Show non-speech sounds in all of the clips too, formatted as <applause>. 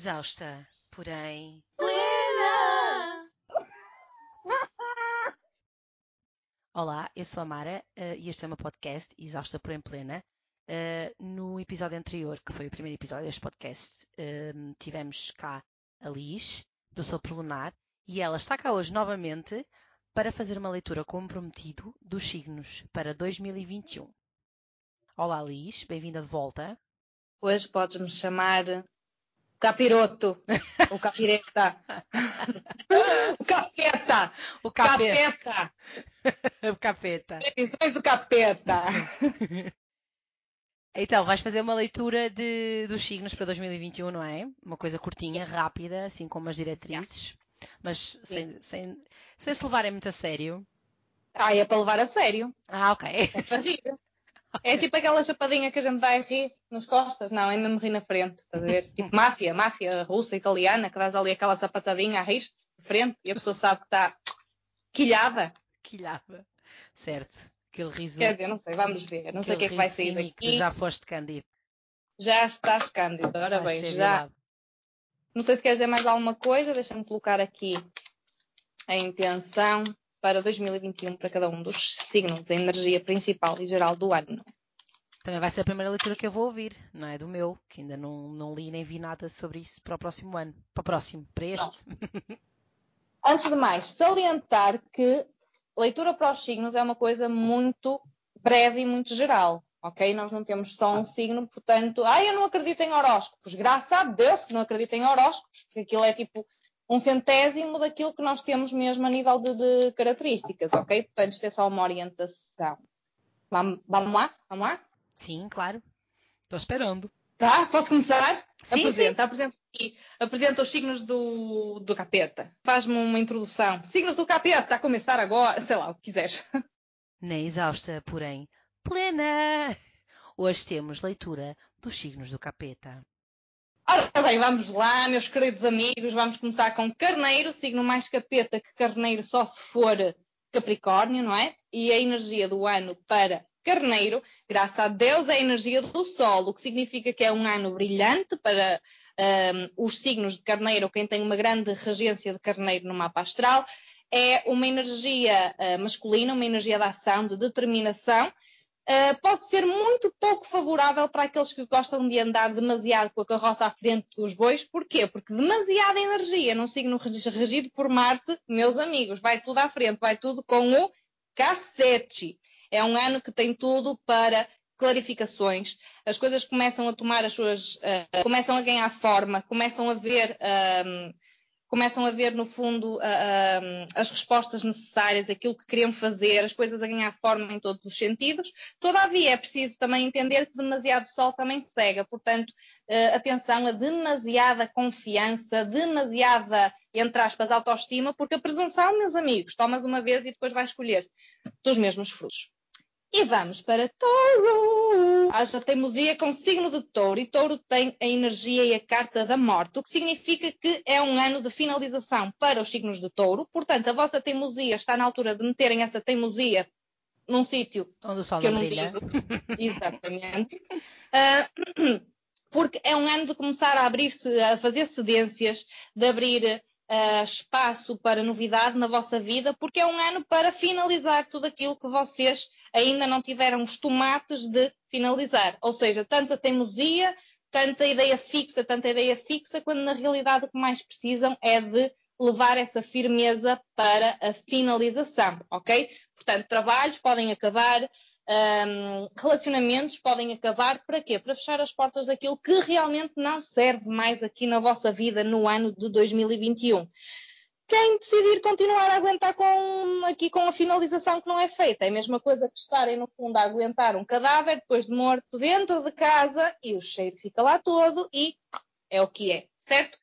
Exausta, porém. Plena! Olá, eu sou a Mara uh, e este é o meu podcast, Exausta, porém plena. Uh, no episódio anterior, que foi o primeiro episódio deste podcast, uh, tivemos cá a Liz, do Sopro Lunar, e ela está cá hoje novamente para fazer uma leitura como prometido dos signos para 2021. Olá Liz, bem-vinda de volta. Hoje podes-me chamar capiroto, o capireta, <laughs> o capeta, O capeta. capeta, <laughs> o capeta. previsões do capeta. <laughs> Então, vais fazer uma leitura de, dos signos para 2021, não é? Uma coisa curtinha, rápida, assim como as diretrizes, mas sem, sem, sem se levarem muito a sério. Ah, é para levar a sério, Ah, ok. é para rir. É tipo aquela chapadinha que a gente vai rir nas costas. Não, é mesmo rir na frente, estás a ver? <laughs> Tipo máfia, máfia russa, italiana, que dás ali aquela sapatadinha a rir de frente e a pessoa sabe que está quilhada. Quilhava. Certo. Aquele riso. Quer dizer, não sei, vamos ver. Não sei o que é que vai sair daqui. Já foste cândido. Já estás cândido, ora bem, já. Não sei se queres dizer mais alguma coisa, deixa-me colocar aqui a intenção para 2021 para cada um dos signos, a energia principal e geral do ano. Também vai ser a primeira leitura que eu vou ouvir, não é? Do meu, que ainda não, não li nem vi nada sobre isso para o próximo ano. Para o próximo, para este. Antes de mais, salientar que leitura para os signos é uma coisa muito breve e muito geral, ok? Nós não temos só um signo, portanto, ah, eu não acredito em horóscopos. Graças a Deus que não acredito em horóscopos, porque aquilo é tipo um centésimo daquilo que nós temos mesmo a nível de, de características, ok? Portanto, isto é só uma orientação. Vamos, lá? Vamos lá? Sim, claro. Estou esperando. Tá? Posso começar? Sim, apresenta, apresenta aqui. Apresenta os signos do, do capeta. Faz-me uma introdução. Signos do capeta, a começar agora, sei lá, o que quiseres. Nem exausta, porém plena. Hoje temos leitura dos signos do capeta. Ora bem, vamos lá, meus queridos amigos. Vamos começar com Carneiro, signo mais capeta que Carneiro só se for Capricórnio, não é? E a energia do ano para Carneiro, graças a Deus, é a energia do Sol, o que significa que é um ano brilhante para ahm, os signos de Carneiro, quem tem uma grande regência de Carneiro no mapa astral. É uma energia ah, masculina, uma energia de ação, de determinação, Uh, pode ser muito pouco favorável para aqueles que gostam de andar demasiado com a carroça à frente dos bois. Porquê? Porque demasiada energia num signo regi- regido por Marte, meus amigos, vai tudo à frente, vai tudo com o cacete. É um ano que tem tudo para clarificações. As coisas começam a tomar as suas. uh, começam a ganhar forma, começam a ver. um, começam a ver, no fundo, as respostas necessárias, aquilo que queriam fazer, as coisas a ganhar forma em todos os sentidos. Todavia, é preciso também entender que demasiado sol também cega. Portanto, eh, atenção a demasiada confiança, demasiada, entre aspas, autoestima, porque a presunção, meus amigos, tomas uma vez e depois vais escolher dos mesmos frutos. E vamos para Touro. Haja teimosia com signo de Touro. E Touro tem a energia e a carta da morte, o que significa que é um ano de finalização para os signos de Touro. Portanto, a vossa teimosia está na altura de meterem essa teimosia num sítio Onde o sol que eu não brilha. digo. <laughs> Exatamente. Ah, <clears throat> porque é um ano de começar a abrir-se, a fazer cedências, de abrir ah, espaço para novidade na vossa vida, porque é um ano para finalizar tudo aquilo que vocês ainda não tiveram os tomates de finalizar. Ou seja, tanta teimosia, tanta ideia fixa, tanta ideia fixa, quando na realidade o que mais precisam é de levar essa firmeza para a finalização, ok? Portanto, trabalhos podem acabar, hum, relacionamentos podem acabar, para quê? Para fechar as portas daquilo que realmente não serve mais aqui na vossa vida no ano de 2021. Quem decidir continuar a aguentar com, aqui com a finalização que não é feita, é a mesma coisa que estarem no fundo a aguentar um cadáver depois de morto dentro de casa e o cheiro fica lá todo e é o que é, certo?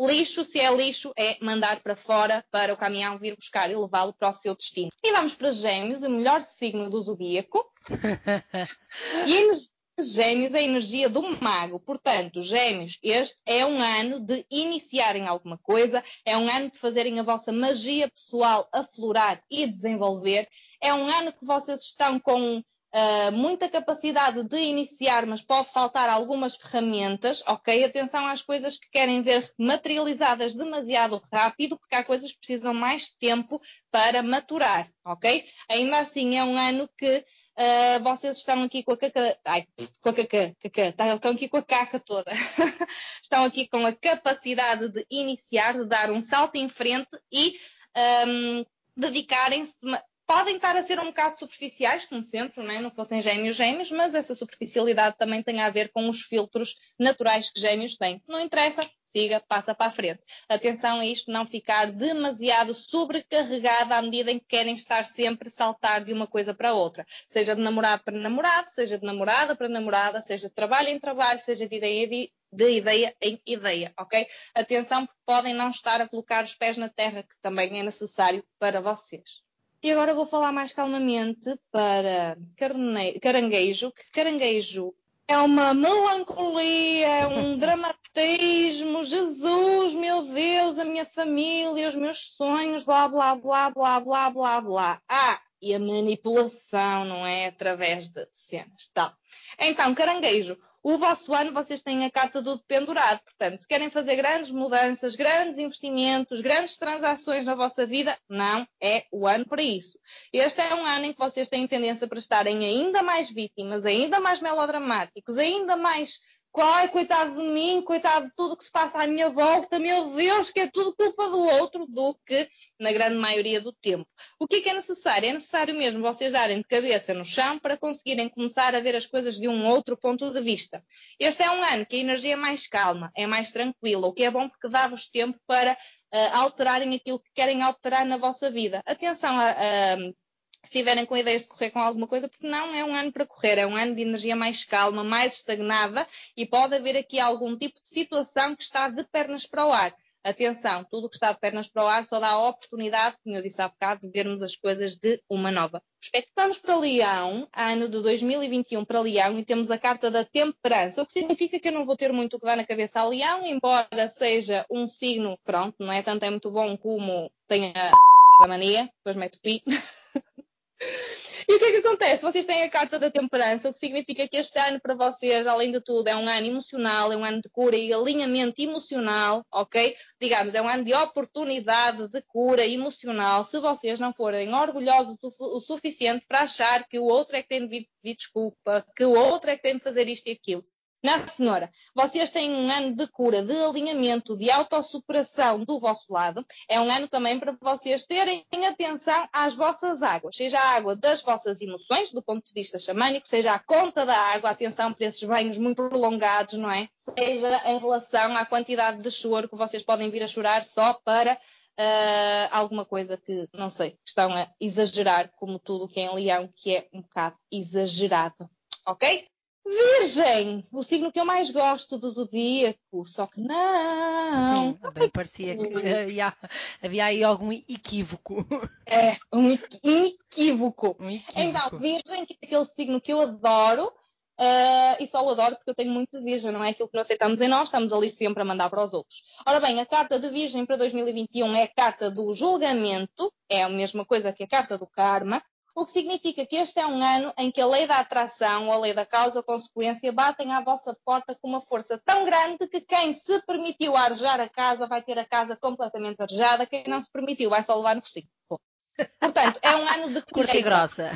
Lixo, se é lixo, é mandar para fora para o caminhão vir buscar e levá-lo para o seu destino. E vamos para Gêmeos, o melhor signo do zodíaco. <laughs> E energia Gêmeos é a energia do mago. Portanto, Gêmeos, este é um ano de iniciarem alguma coisa, é um ano de fazerem a vossa magia pessoal aflorar e desenvolver, é um ano que vocês estão com uh, muita capacidade de iniciar, mas pode faltar algumas ferramentas, ok? Atenção às coisas que querem ver materializadas demasiado rápido, porque há coisas que precisam mais tempo para maturar, ok? Ainda assim, é um ano que Uh, vocês estão aqui com a caca. Ai, com a caca, caca tá, estão aqui com a caca toda. <laughs> estão aqui com a capacidade de iniciar, de dar um salto em frente e um, dedicarem-se podem estar a ser um bocado superficiais, como sempre, não, é? não fossem gêmeos gêmeos, mas essa superficialidade também tem a ver com os filtros naturais que gêmeos têm. Não interessa, siga, passa para a frente. Atenção a isto não ficar demasiado sobrecarregada à medida em que querem estar sempre saltar de uma coisa para outra. Seja de namorado para namorado, seja de namorada para namorada, seja de trabalho em trabalho, seja de ideia de, de ideia em ideia, ok? Atenção porque podem não estar a colocar os pés na terra, que também é necessário para vocês. E agora vou falar mais calmamente para caranguejo, que caranguejo é uma melancolia, é um dramatismo, <laughs> Jesus, meu Deus, a minha família, os meus sonhos, blá, blá, blá, blá, blá, blá, blá. Ah, e a manipulação, não é? Através de cenas, tal. Então, caranguejo, o vosso ano vocês têm a carta do pendurado. Portanto, se querem fazer grandes mudanças, grandes investimentos, grandes transações na vossa vida, não é o ano para isso. Este é um ano em que vocês têm tendência para estarem ainda mais vítimas, ainda mais melodramáticos, ainda mais Ai, coitado de mim, coitado de tudo que se passa à minha volta, meu Deus, que é tudo culpa do outro, do que na grande maioria do tempo. O que é, que é necessário? É necessário mesmo vocês darem de cabeça no chão para conseguirem começar a ver as coisas de um outro ponto de vista. Este é um ano que a energia é mais calma, é mais tranquila, o que é bom porque dá-vos tempo para uh, alterarem aquilo que querem alterar na vossa vida. Atenção a, a se tiverem com ideias de correr com alguma coisa, porque não é um ano para correr, é um ano de energia mais calma, mais estagnada e pode haver aqui algum tipo de situação que está de pernas para o ar. Atenção, tudo que está de pernas para o ar só dá a oportunidade, como eu disse há bocado, de vermos as coisas de uma nova perspectiva. Vamos para Leão, ano de 2021 para Leão, e temos a carta da temperança, o que significa que eu não vou ter muito o que dar na cabeça a Leão, embora seja um signo, pronto, não é tanto é muito bom como tenha a mania, depois mete o pi. <laughs> E o que é que acontece? Vocês têm a carta da temperança, o que significa que este ano para vocês, além de tudo, é um ano emocional, é um ano de cura e alinhamento emocional, ok? Digamos, é um ano de oportunidade de cura emocional, se vocês não forem orgulhosos o suficiente para achar que o outro é que tem de pedir desculpa, que o outro é que tem de fazer isto e aquilo. Na cenoura, vocês têm um ano de cura, de alinhamento, de autossuperação do vosso lado. É um ano também para vocês terem atenção às vossas águas, seja a água das vossas emoções, do ponto de vista xamânico, seja a conta da água, atenção para esses banhos muito prolongados, não é? Seja em relação à quantidade de choro que vocês podem vir a chorar só para uh, alguma coisa que, não sei, estão a exagerar, como tudo que é em leão, que é um bocado exagerado. Ok? Virgem, o signo que eu mais gosto do zodíaco, só que não. Hum, bem, parecia que havia, havia aí algum equívoco. É, um equívoco. Um equívoco. Então, Virgem, que é aquele signo que eu adoro, uh, e só o adoro porque eu tenho muito de Virgem, não é aquilo que não aceitamos em nós, estamos ali sempre a mandar para os outros. Ora bem, a carta de Virgem para 2021 é a carta do julgamento, é a mesma coisa que a carta do karma, o que significa que este é um ano em que a lei da atração ou a lei da causa-consequência batem à vossa porta com uma força tão grande que quem se permitiu arejar a casa vai ter a casa completamente arejada, quem não se permitiu vai só levar no focinho. Portanto, é um ano de colheita. <laughs> Curta e grossa.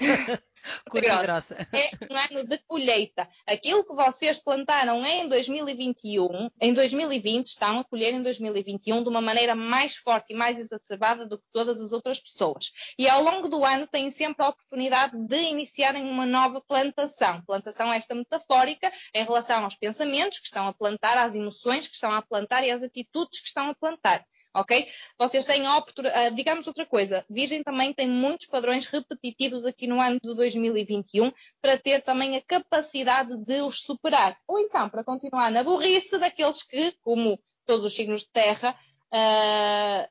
Curta grossa. É um ano de colheita. Aquilo que vocês plantaram em 2021, em 2020, estão a colher em 2021 de uma maneira mais forte e mais exacerbada do que todas as outras pessoas. E ao longo do ano têm sempre a oportunidade de iniciarem uma nova plantação. Plantação esta metafórica em relação aos pensamentos que estão a plantar, às emoções que estão a plantar e às atitudes que estão a plantar ok? Vocês têm a oportunidade, ah, digamos outra coisa, Virgem também tem muitos padrões repetitivos aqui no ano de 2021 para ter também a capacidade de os superar. Ou então, para continuar na burrice daqueles que, como todos os signos de terra, uh,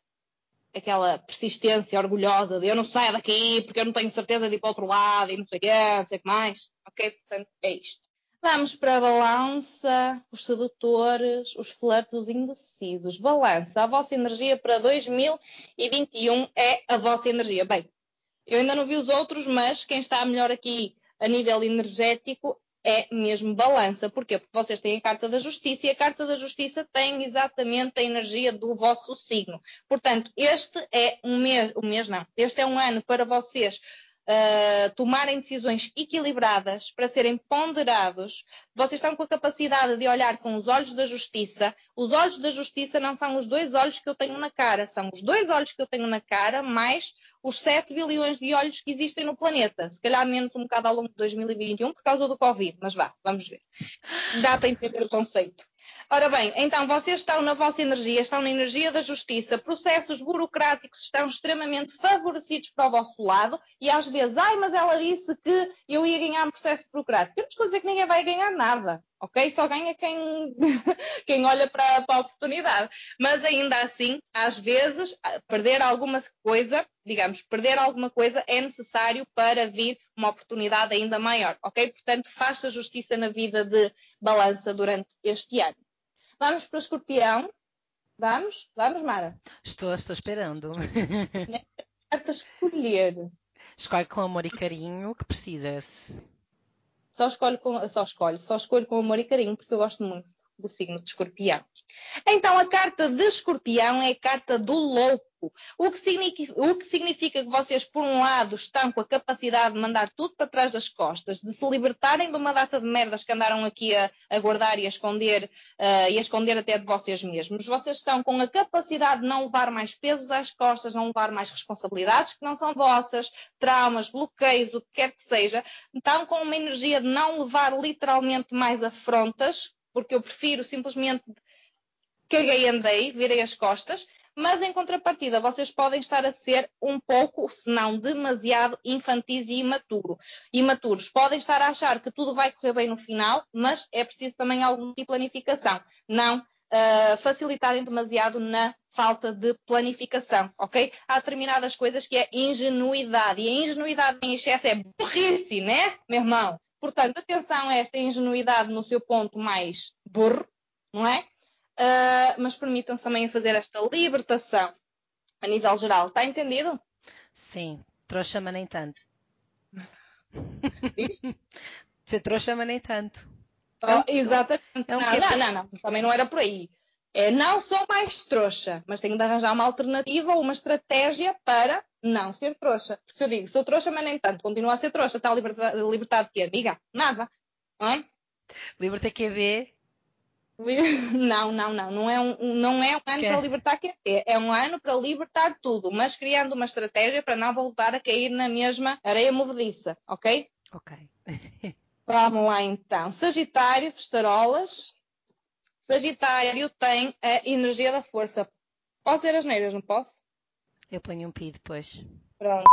aquela persistência orgulhosa de eu não saio daqui porque eu não tenho certeza de ir para o outro lado e não sei o quê, não sei o que mais. Ok? Portanto, é isto. Vamos para a balança, os sedutores, os flertes, os indecisos. Balança, a vossa energia para 2021 é a vossa energia. Bem, eu ainda não vi os outros, mas quem está melhor aqui a nível energético é mesmo balança. Porquê? Porque vocês têm a carta da justiça e a carta da justiça tem exatamente a energia do vosso signo. Portanto, este é um mês, um mês não, este é um ano para vocês uh, tomarem decisões equilibradas, para serem ponderados. Vocês estão com a capacidade de olhar com os olhos da justiça. Os olhos da justiça não são os dois olhos que eu tenho na cara, são os dois olhos que eu tenho na cara, mais os 7 bilhões de olhos que existem no planeta. Se calhar menos um bocado ao longo de 2021 por causa do Covid, mas vá, vamos ver. Dá para entender o conceito. Ora bem, então vocês estão na vossa energia, estão na energia da justiça, processos burocráticos estão extremamente favorecidos para o vosso lado e às vezes, ai, mas ela disse que eu ia ganhar um processo burocrático. Eu não estou a dizer que ninguém vai ganhar nada, ok? Só ganha quem, <laughs> quem olha para, para a oportunidade. Mas ainda assim, às vezes, perder alguma coisa, digamos, perder alguma coisa é necessário para vir uma oportunidade ainda maior, ok? Portanto, faça justiça na vida de balança durante este ano. Vamos para o escorpião. Vamos? Vamos, Mara? Estou, estou esperando. <laughs> Carta escolher. Escolhe com amor e carinho que precisas. Só escolho com, só escolho, só escolho com amor e carinho porque eu gosto muito do signo de escorpião. Então, a carta de escorpião é a carta do louco. O que, significa, o que, significa, que vocês, por um lado, estão com a capacidade de mandar tudo para trás das costas, de se libertarem de uma data de merdas que andaram aqui a, a guardar e a esconder, uh, e a esconder até de vocês mesmos. Vocês estão com a capacidade de não levar mais pesos às costas, não levar mais responsabilidades que não são vossas, traumas, bloqueios, o que quer que seja. Estão com uma energia de não levar literalmente mais afrontas, porque eu prefiro simplesmente caguei andei, virei as costas, mas em contrapartida vocês podem estar a ser um pouco, se não demasiado, infantis e imaturo. imaturos. Podem estar a achar que tudo vai correr bem no final, mas é preciso também algum tipo de planificação. Não uh, facilitarem demasiado na falta de planificação, ok? Há determinadas coisas que é ingenuidade, e a ingenuidade em excesso é burrice, né, meu irmão? Portanto, atenção a esta ingenuidade no seu ponto mais burro, não é? Uh, mas permitam também fazer esta libertação a nível geral. Está entendido? Sim, trouxa, mas nem tanto. <laughs> Você trouxa, mas nem tanto. Oh, exatamente. É um não, não, não, não, também não era por aí. É não sou mais trouxa, mas tenho de arranjar uma alternativa ou uma estratégia para não ser trouxa. Porque se eu digo, sou trouxa, mas nem tanto, continuo a ser trouxa, está libertado, libertado de quê, amiga? Nada. Não é? Liberta QB. <laughs> Não, não, não. Não é um, não é um ano que? para libertar QB. É um ano para libertar tudo, mas criando uma estratégia para não voltar a cair na mesma areia movediça, ok? Ok. <laughs> Vamos lá então. Sagitário, festarolas. Sagitário tem a energia da força. Posso ser as neiras, não posso? Eu ponho um pi depois. Pronto.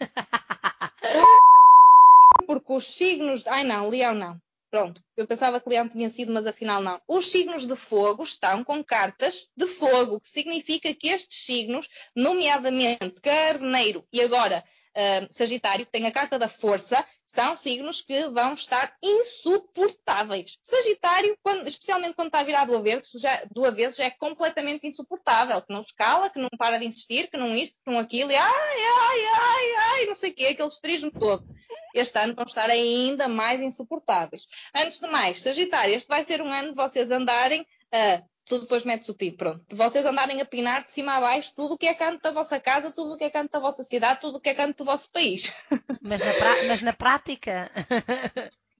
<laughs> Porque os signos. Ai não, Leão não. Pronto. Eu pensava que Leão tinha sido, mas afinal não. Os signos de fogo estão com cartas de fogo, que significa que estes signos, nomeadamente Carneiro e agora uh, Sagitário, que tem a carta da força, são signos que vão estar insuportáveis. Sagitário, quando, especialmente quando está virado do avesso, já, do avesso, já é completamente insuportável, que não se cala, que não para de insistir, que não isto, que não aquilo, e ai, ai, ai, ai, não sei o quê, aquele estrismo todo. Este ano vão estar ainda mais insuportáveis. Antes de mais, Sagitário, este vai ser um ano de vocês andarem a tu depois metes o pi, pronto. De vocês andarem a pinar de cima a baixo tudo o que é canto da vossa casa, tudo o que é canto da vossa cidade, tudo o que é canto do vosso país. <laughs> Mas na, mas na prática?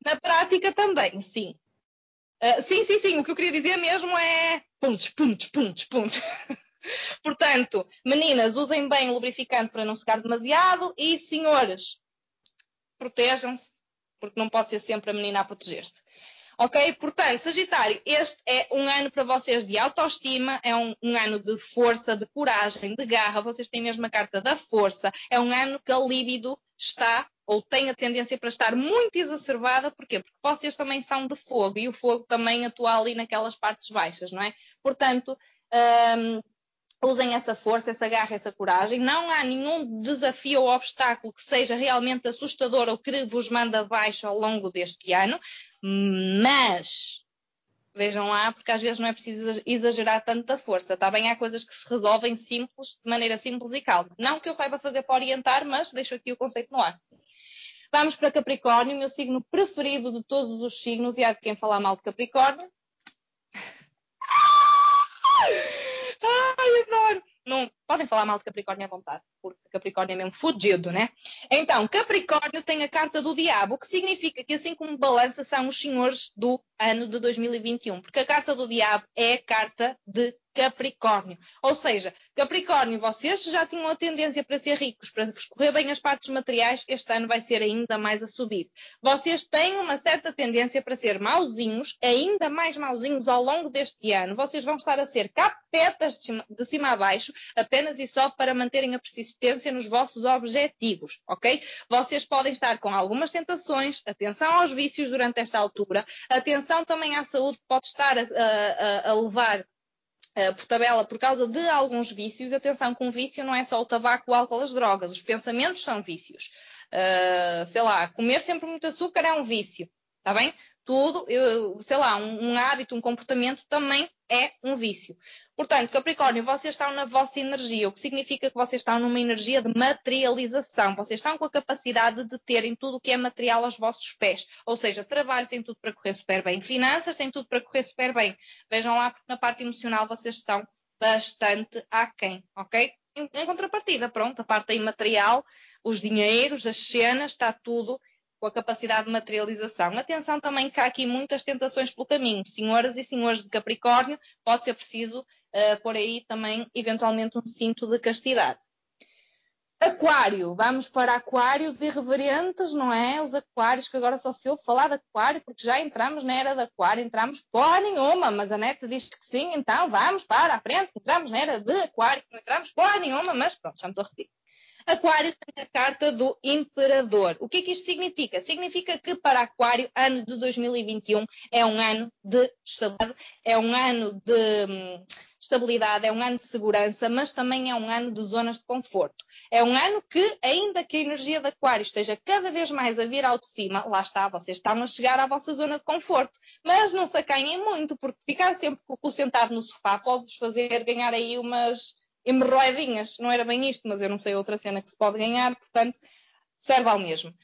na prática também, sim. Uh, sim, sim, sim. O que eu queria dizer mesmo é pontos, pontos, pontos, pontos. <laughs> Portanto, meninas, usem bem o lubrificante para não secar demasiado e, senhores, protejam-se, porque não pode ser sempre a menina a proteger-se. Ok? Portanto, Sagitário, este é um ano para vocês de autoestima, é um, um, ano de força, de coragem, de garra. Vocês têm mesmo a carta da força. É um ano que a líbido está ou tem a tendência para estar muito exacerbada. Porquê? Porque vocês também são de fogo e o fogo também atua ali naquelas partes baixas, não é? Portanto, hum, usem essa força, essa garra, essa coragem. Não há nenhum desafio ou obstáculo que seja realmente assustador ou que vos manda abaixo ao longo deste ano. Mas vejam lá, porque às vezes não é preciso exagerar tanta força, está bem? Há coisas que se resolvem simples, de maneira simples e calma. Não que eu saiba fazer para orientar, mas deixo aqui o conceito no ar. Vamos para Capricórnio, meu signo preferido de todos os signos, e há de quem falar mal de Capricórnio. Ai, adoro! Podem falar mal de Capricórnio à vontade, porque Capricórnio é mesmo fudido, né? Então, Capricórnio tem a carta do diabo, que significa que, assim como balança, são os senhores do ano de 2021, porque a carta do diabo é a carta de Capricórnio. Ou seja, Capricórnio, vocês já tinham a tendência para ser ricos, para escorrer bem as partes materiais, este ano vai ser ainda mais a subir. Vocês têm uma certa tendência para ser mauzinhos, ainda mais mauzinhos ao longo deste ano. Vocês vão estar a ser capetas de cima a baixo, apenas e só para manterem a persistência nos vossos objetivos, ok? Vocês podem estar com algumas tentações, atenção aos vícios durante esta altura, atenção também à saúde que pode estar a, a, a levar Uh, por tabela por causa de alguns vícios. Atenção que um vício não é só o tabaco, o álcool, as drogas. Os pensamentos são vícios. Uh, sei lá, comer sempre muito açúcar é um vício. Está bem? Tudo, eu, sei lá, um, um, hábito, um comportamento também é um vício. Portanto, Capricórnio, vocês estão na vossa energia, o que significa que vocês estão numa energia de materialização. Vocês estão com a capacidade de terem tudo o que é material aos vossos pés. Ou seja, trabalho tem tudo para correr super bem, finanças tem tudo para correr super bem. Vejam lá, porque na parte emocional vocês estão bastante aquém, ok? Em, em contrapartida, pronto, a parte imaterial, os dinheiros, as cenas, está tudo com a capacidade de materialização. Atenção também que há aqui muitas tentações pelo caminho. Senhoras e senhores de Capricórnio, pode ser preciso uh, pôr aí também, eventualmente, um cinto de castidade. Aquário, vamos para aquários irreverentes, não é? Os aquários, que agora só se ouve falar de aquário, porque já entramos na era de aquário, entramos porra nenhuma, mas a neta diz que sim, então vamos para a frente, entramos na era de aquário, não entramos porra nenhuma, mas pronto, já me estou a repetir. Aquário tem a carta do Imperador. O que é que isto significa? Significa que para Aquário, ano de 2021 é um ano de estabilidade, é um ano de hum, estabilidade, é um ano de segurança, mas também é um ano de zonas de conforto. É um ano que, ainda que a energia de Aquário esteja cada vez mais a vir ao de cima, lá está, vocês estão a chegar à vossa zona de conforto. Mas não se acanhem muito, porque ficar sempre com o sentado no sofá pode-vos fazer ganhar aí umas hemorroidinhas. Não era bem isto, mas eu não sei outra cena que se pode ganhar, portanto, serve ao mesmo.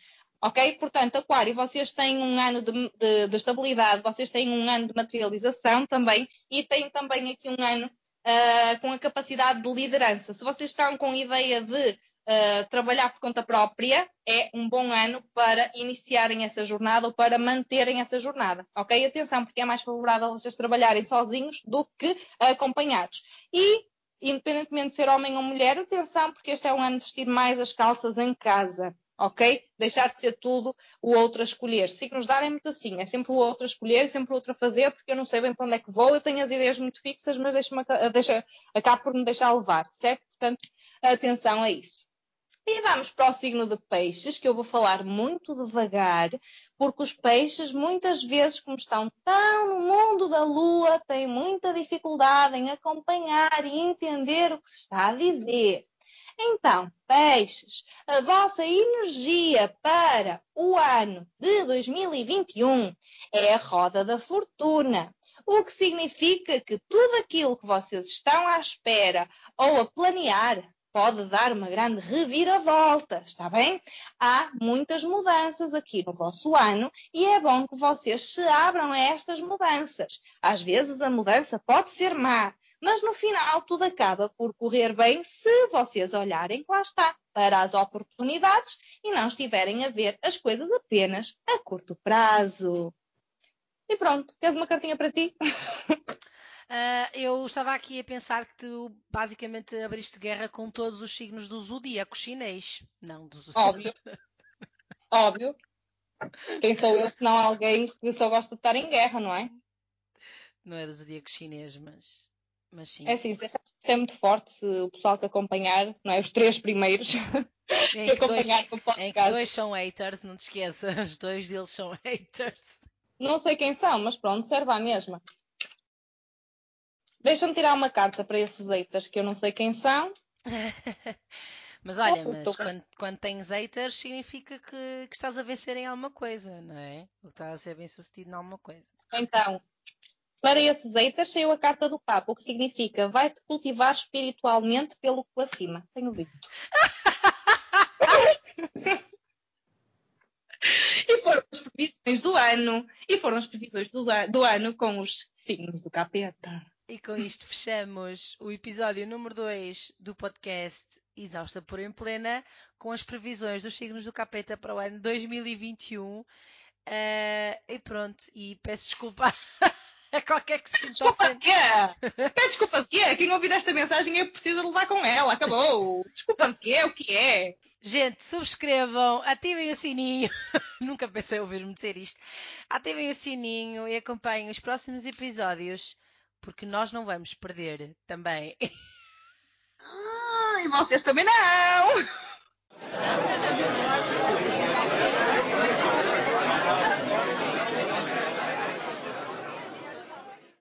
Ok? Portanto, Aquário, vocês têm um ano de, de, de, estabilidade, vocês têm um ano de materialização também e têm também aqui um ano uh, com a capacidade de liderança. Se vocês estão com a ideia de uh, trabalhar por conta própria, é um bom ano para iniciarem essa jornada ou para manterem essa jornada. Ok? Atenção, porque é mais favorável vocês trabalharem sozinhos do que acompanhados. E independentemente de ser homem ou mulher, atenção, porque este é um ano de vestir mais as calças em casa, ok? Deixar de ser tudo o outro a escolher. Signos dar é muito assim, é sempre o outro a escolher, sempre o outro a fazer, porque eu não sei bem para onde é que vou, eu tenho as ideias muito fixas, mas deixa, acabo por me deixar levar, certo? Portanto, atenção a isso. E vamos para o signo de peixes, que eu vou falar muito devagar, porque os peixes, muitas vezes, como estão tão no mundo da lua, têm muita dificuldade em acompanhar e entender o que se está a dizer. Então, peixes, a vossa energia para o ano de 2021 é a roda da fortuna. O que significa que tudo aquilo que vocês estão à espera ou a planear pode dar uma grande reviravolta, está bem? Há muitas mudanças aqui no vosso ano e é bom que vocês se abram a estas mudanças. Às vezes a mudança pode ser má, mas no final tudo acaba por correr bem se vocês olharem, lá está, para as oportunidades e não estiverem a ver as coisas apenas a curto prazo. E pronto, queres uma cartinha para ti? <laughs> Uh, eu estava aqui a pensar que tu basicamente abriste guerra com todos os signos do zodíaco chinês. Não, do zodíaco. Óbvio. Óbvio. Quem sou eu se não alguém que só gosta de estar em guerra, não é? Não é do zodíaco chinês, mas, mas sim. É sim, isto é muito forte se o pessoal que acompanhar, não é? Os três primeiros. <laughs> Em que, dois, em que dois são haters, não te esqueças, dois deles são <laughs> haters. Não sei quem são, mas pronto, serve à mesma. Deixa-me tirar uma carta para esses haters que eu não sei quem são. <laughs> mas olha, oh, mas quando, quando, tens haters significa que, que, estás a vencer em alguma coisa, não é? Ou estás a ser bem sucedido em alguma coisa. Então, para esses haters saiu a carta do Papa, o que significa vai-te cultivar espiritualmente pelo que acima. Tenho dito. previsões do ano e foram as previsões do, do ano com os signos do capeta. E com isto fechamos o episódio número 2 do podcast Exausta por em Plena, com as previsões dos signos do capeta para o ano 2021. Uh, e pronto, e peço desculpa <laughs> a qualquer que se Desculpa de quê? Peço desculpa de quê? Quem ouvir esta mensagem é preciso levar com ela, acabou. Desculpa de quê? O que é? Gente, subscrevam, ativem o sininho. <laughs> Nunca pensei ouvir-me dizer isto. Ativem o sininho e acompanhem os próximos episódios, porque nós não vamos perder também. Ah, e vocês também não! <laughs>